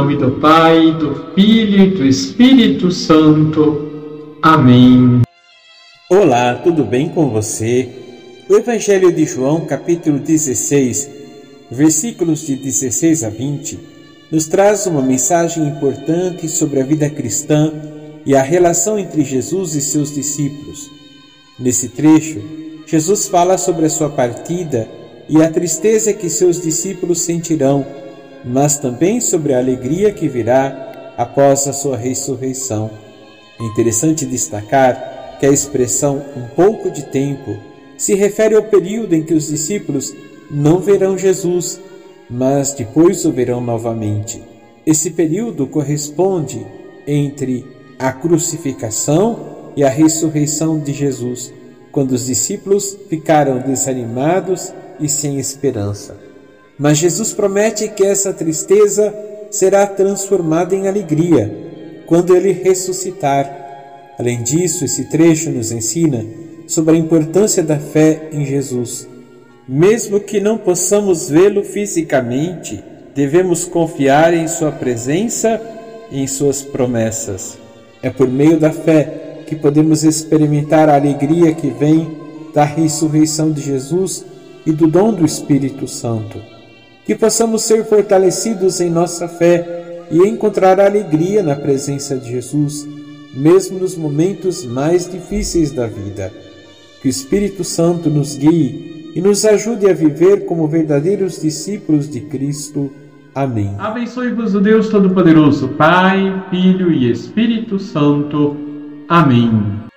nome do Pai, do Filho e do Espírito Santo. Amém. Olá, tudo bem com você? O Evangelho de João, capítulo 16, versículos de 16 a 20, nos traz uma mensagem importante sobre a vida cristã e a relação entre Jesus e seus discípulos. Nesse trecho, Jesus fala sobre a sua partida e a tristeza que seus discípulos sentirão, mas também sobre a alegria que virá após a sua ressurreição. É interessante destacar que a expressão um pouco de tempo se refere ao período em que os discípulos não verão Jesus, mas depois o verão novamente. Esse período corresponde entre a crucificação e a ressurreição de Jesus, quando os discípulos ficaram desanimados e sem esperança. Mas Jesus promete que essa tristeza será transformada em alegria quando ele ressuscitar. Além disso, esse trecho nos ensina sobre a importância da fé em Jesus. Mesmo que não possamos vê-lo fisicamente, devemos confiar em Sua presença e em Suas promessas. É por meio da fé que podemos experimentar a alegria que vem da ressurreição de Jesus e do dom do Espírito Santo. Que possamos ser fortalecidos em nossa fé e encontrar alegria na presença de Jesus, mesmo nos momentos mais difíceis da vida. Que o Espírito Santo nos guie e nos ajude a viver como verdadeiros discípulos de Cristo. Amém. Abençoe-vos o Deus Todo-Poderoso, Pai, Filho e Espírito Santo. Amém.